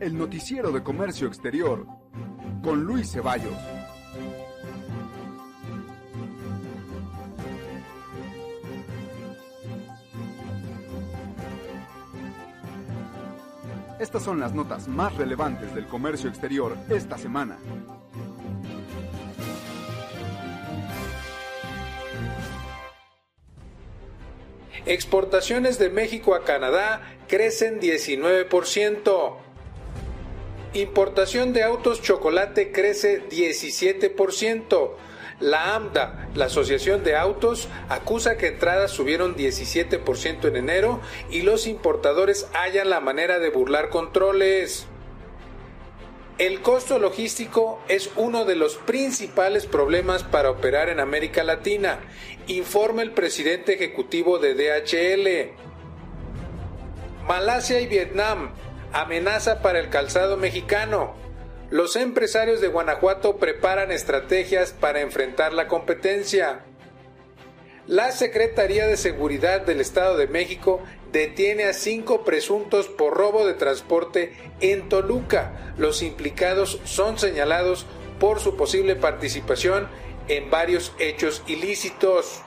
El noticiero de comercio exterior con Luis Ceballos. Estas son las notas más relevantes del comercio exterior esta semana. Exportaciones de México a Canadá crecen 19%. Importación de autos chocolate crece 17%. La AMDA, la Asociación de Autos, acusa que entradas subieron 17% en enero y los importadores hallan la manera de burlar controles. El costo logístico es uno de los principales problemas para operar en América Latina, informa el presidente ejecutivo de DHL. Malasia y Vietnam, amenaza para el calzado mexicano. Los empresarios de Guanajuato preparan estrategias para enfrentar la competencia. La Secretaría de Seguridad del Estado de México detiene a cinco presuntos por robo de transporte en Toluca. Los implicados son señalados por su posible participación en varios hechos ilícitos.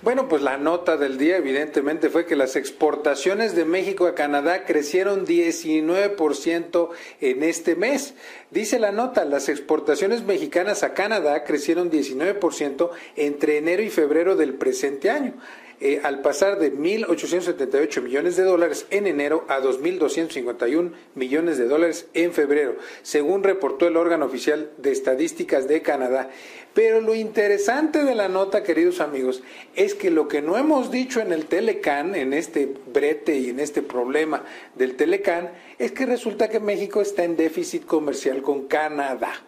Bueno, pues la nota del día evidentemente fue que las exportaciones de México a Canadá crecieron 19% en este mes. Dice la nota, las exportaciones mexicanas a Canadá crecieron 19% entre enero y febrero del presente año. Eh, al pasar de 1.878 millones de dólares en enero a 2.251 millones de dólares en febrero, según reportó el órgano oficial de estadísticas de Canadá. Pero lo interesante de la nota, queridos amigos, es que lo que no hemos dicho en el Telecan, en este brete y en este problema del Telecan, es que resulta que México está en déficit comercial con Canadá.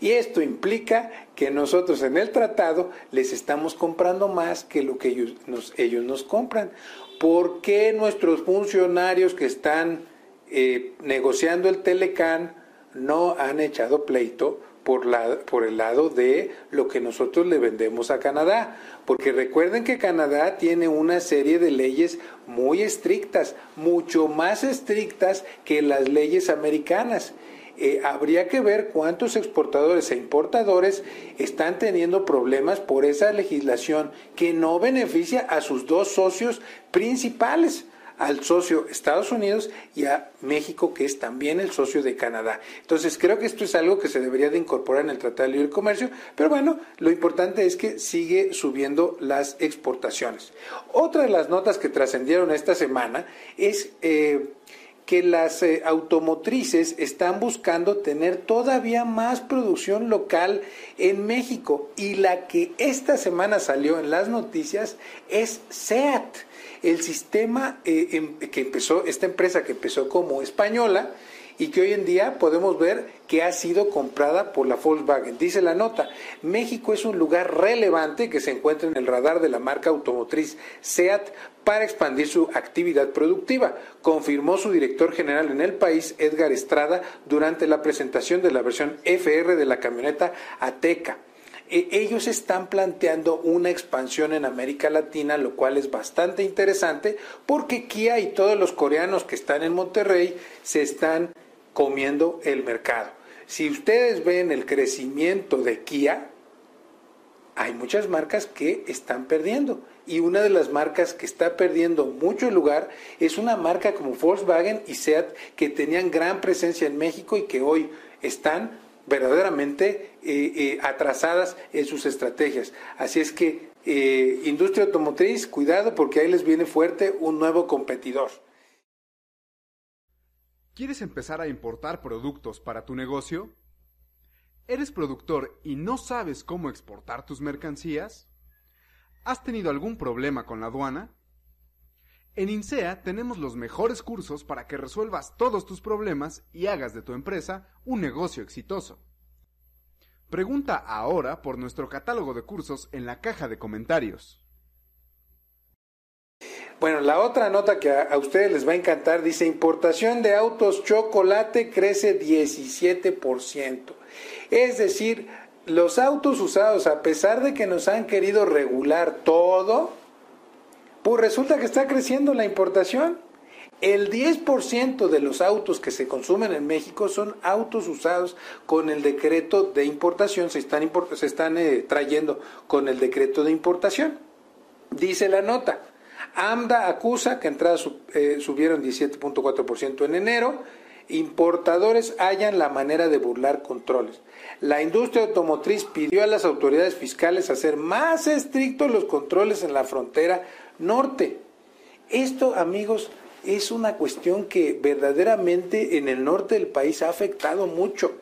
Y esto implica que nosotros en el tratado les estamos comprando más que lo que ellos nos, ellos nos compran. ¿Por qué nuestros funcionarios que están eh, negociando el Telecan no han echado pleito por, la, por el lado de lo que nosotros le vendemos a Canadá? Porque recuerden que Canadá tiene una serie de leyes muy estrictas, mucho más estrictas que las leyes americanas. Eh, habría que ver cuántos exportadores e importadores están teniendo problemas por esa legislación que no beneficia a sus dos socios principales al socio Estados Unidos y a México, que es también el socio de Canadá. Entonces, creo que esto es algo que se debería de incorporar en el Tratado de Libre Comercio, pero bueno, lo importante es que sigue subiendo las exportaciones. Otra de las notas que trascendieron esta semana es... Eh, que las eh, automotrices están buscando tener todavía más producción local en México. Y la que esta semana salió en las noticias es SEAT, el sistema eh, em, que empezó, esta empresa que empezó como española, y que hoy en día podemos ver que ha sido comprada por la Volkswagen. Dice la nota, México es un lugar relevante que se encuentra en el radar de la marca automotriz SEAT para expandir su actividad productiva, confirmó su director general en el país, Edgar Estrada, durante la presentación de la versión FR de la camioneta Ateca e, ellos están planteando una expansión en América Latina, lo cual es bastante interesante porque Kia y todos los coreanos que están en Monterrey se están comiendo el mercado. Si ustedes ven el crecimiento de Kia, hay muchas marcas que están perdiendo. Y una de las marcas que está perdiendo mucho lugar es una marca como Volkswagen y Seat que tenían gran presencia en México y que hoy están verdaderamente eh, eh, atrasadas en sus estrategias. Así es que eh, industria automotriz, cuidado porque ahí les viene fuerte un nuevo competidor. ¿Quieres empezar a importar productos para tu negocio? ¿Eres productor y no sabes cómo exportar tus mercancías? ¿Has tenido algún problema con la aduana? En INSEA tenemos los mejores cursos para que resuelvas todos tus problemas y hagas de tu empresa un negocio exitoso. Pregunta ahora por nuestro catálogo de cursos en la caja de comentarios. Bueno, la otra nota que a, ustedes les va a encantar dice importación de autos chocolate crece 17%. Es decir, los autos usados, a pesar de que nos han querido regular todo, pues resulta que está creciendo la importación. El 10% de los autos que se consumen en México son autos usados con el decreto de importación, se están, se están eh, trayendo con el decreto de importación. Dice la nota, AMDA acusa que entradas eh, subieron 17.4% en enero, importadores hallan la manera de burlar controles. La industria automotriz pidió a las autoridades fiscales hacer más estrictos los controles en la frontera norte. Esto, amigos, es una cuestión que verdaderamente en el norte del país ha afectado mucho.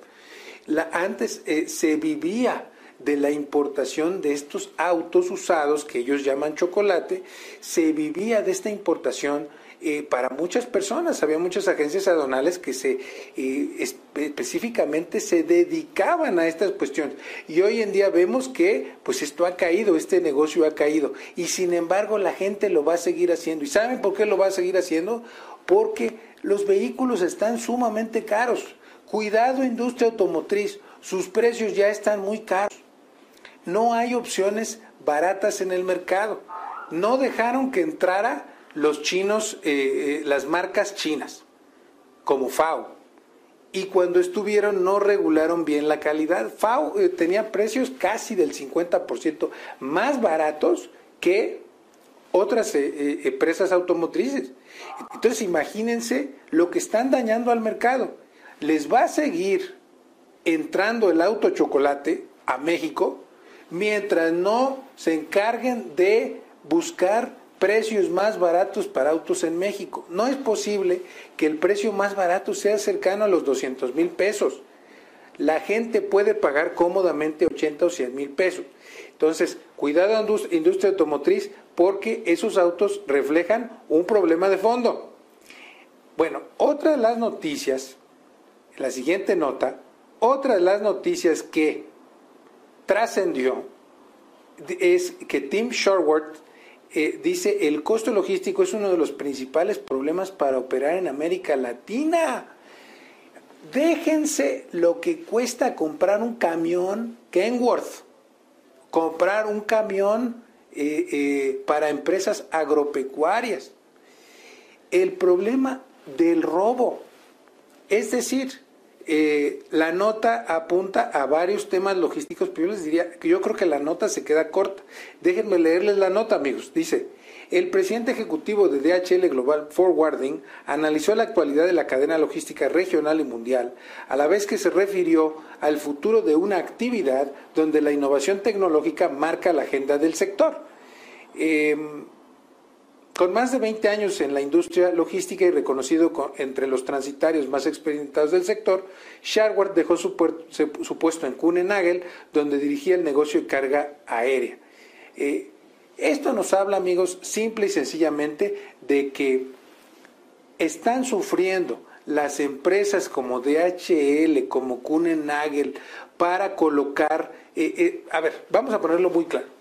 antes eh, se vivía de la importación de estos autos usados que ellos llaman chocolate, se vivía de esta importación eh, para muchas personas. Había muchas agencias aduanales que se eh, específicamente se dedicaban a estas cuestiones. Y hoy en día vemos que pues esto ha caído, este negocio ha caído. Y sin embargo la gente lo va a seguir haciendo. ¿Y saben por qué lo va a seguir haciendo? Porque los vehículos están sumamente caros. Cuidado industria automotriz, sus precios ya están muy caros. No hay opciones baratas en el mercado. No dejaron que entrara los chinos, eh, eh, las marcas chinas, como FAO. Y cuando estuvieron no regularon bien la calidad. FAO eh, tenía precios casi del 50% más baratos que otras empresas automotrices. Entonces imagínense lo que están dañando al mercado. Les va a seguir entrando el auto chocolate a México mientras no se encarguen de buscar precios más baratos para autos en México. No es posible que el precio más barato sea cercano a los 200 mil pesos. La gente puede pagar cómodamente 80 o 100 mil pesos. Entonces, cuidado industria automotriz porque esos autos reflejan un problema de fondo. Bueno, otra de las noticias, la siguiente nota, otra de las noticias que trascendió es que Tim Shortworth eh, dice, el costo logístico es uno de los principales problemas para operar en América Latina. Déjense lo que cuesta comprar un camión Kenworth, comprar un camión eh, eh, para empresas agropecuarias. El problema del robo, es decir, eh, la nota apunta a varios temas logísticos, pero yo les diría que yo creo que la nota se queda corta. Déjenme leerles la nota, amigos. Dice, el presidente ejecutivo de DHL Global Forwarding analizó la actualidad de la cadena logística regional y mundial, a la vez que se refirió al futuro de una actividad donde la innovación tecnológica marca la agenda del sector. Em, con más de 20 años en la industria logística y reconocido entre los transitarios más experimentados del sector, Sharward dejó su, puesto en Kunenagel, donde dirigía el negocio de carga aérea. Eh, esto nos habla, amigos, simple y sencillamente de que están sufriendo las empresas como DHL, como Kunenagel, para colocar, eh, eh, a ver, vamos a ponerlo muy claro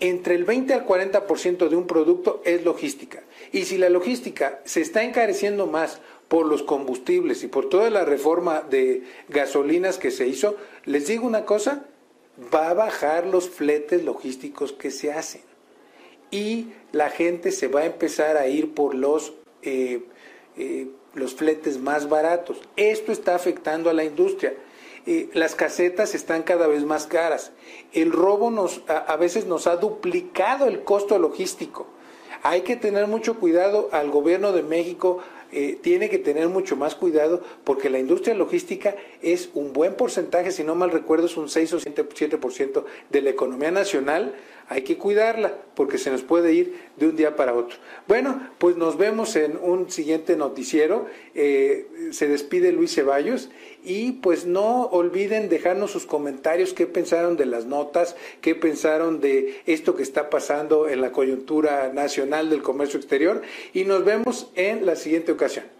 entre el 20 al 40% de un producto es logística. Y si la logística se está encareciendo más por los combustibles y por toda la reforma de gasolinas que se hizo, les digo una cosa, va a bajar los fletes logísticos que se hacen. Y la gente se va a empezar a ir por los, eh, eh, los fletes más baratos. Esto está afectando a la industria. Eh, las casetas están cada vez más caras. El robo nos, a, veces nos ha duplicado el costo logístico. Hay que tener mucho cuidado al gobierno de México, eh, tiene que tener mucho más cuidado porque la industria logística es un buen porcentaje, si no mal recuerdo, es un 6 o 7% de la economía nacional. Hay que cuidarla porque se nos puede ir de un día para otro. Bueno, pues nos vemos en un siguiente noticiero. Eh, se despide Luis Ceballos y pues no olviden dejarnos sus comentarios, qué pensaron de las notas, qué pensaron de esto que está pasando en la coyuntura nacional del comercio exterior y nos vemos en la siguiente ocasión.